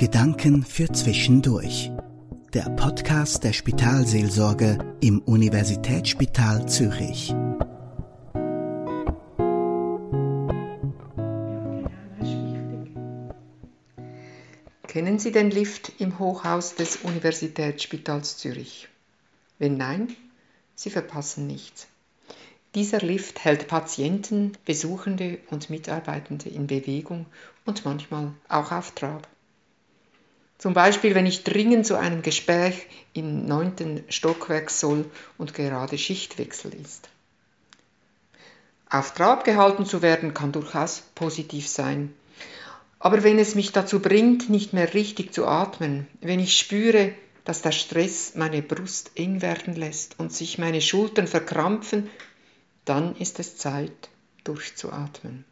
Gedanken für Zwischendurch. Der Podcast der Spitalseelsorge im Universitätsspital Zürich. Kennen Sie den Lift im Hochhaus des Universitätsspitals Zürich? Wenn nein, Sie verpassen nichts. Dieser Lift hält Patienten, Besuchende und Mitarbeitende in Bewegung und manchmal auch auf Trab. Zum Beispiel, wenn ich dringend zu einem Gespräch im neunten Stockwerk soll und gerade Schichtwechsel ist. Auf Trab gehalten zu werden kann durchaus positiv sein. Aber wenn es mich dazu bringt, nicht mehr richtig zu atmen, wenn ich spüre, dass der Stress meine Brust eng werden lässt und sich meine Schultern verkrampfen, dann ist es Zeit, durchzuatmen.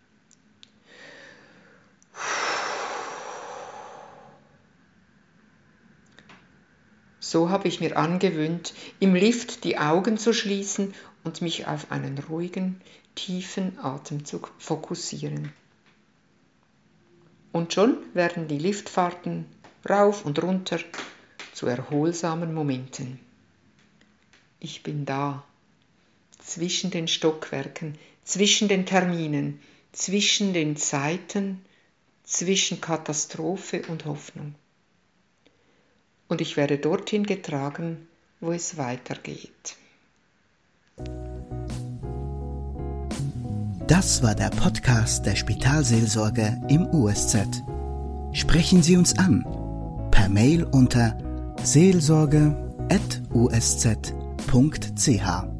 So habe ich mir angewöhnt, im Lift die Augen zu schließen und mich auf einen ruhigen, tiefen Atemzug fokussieren. Und schon werden die Liftfahrten rauf und runter zu erholsamen Momenten. Ich bin da, zwischen den Stockwerken, zwischen den Terminen, zwischen den Zeiten, zwischen Katastrophe und Hoffnung und ich werde dorthin getragen, wo es weitergeht. Das war der Podcast der Spitalseelsorge im USZ. Sprechen Sie uns an per Mail unter seelsorge.usz.ch.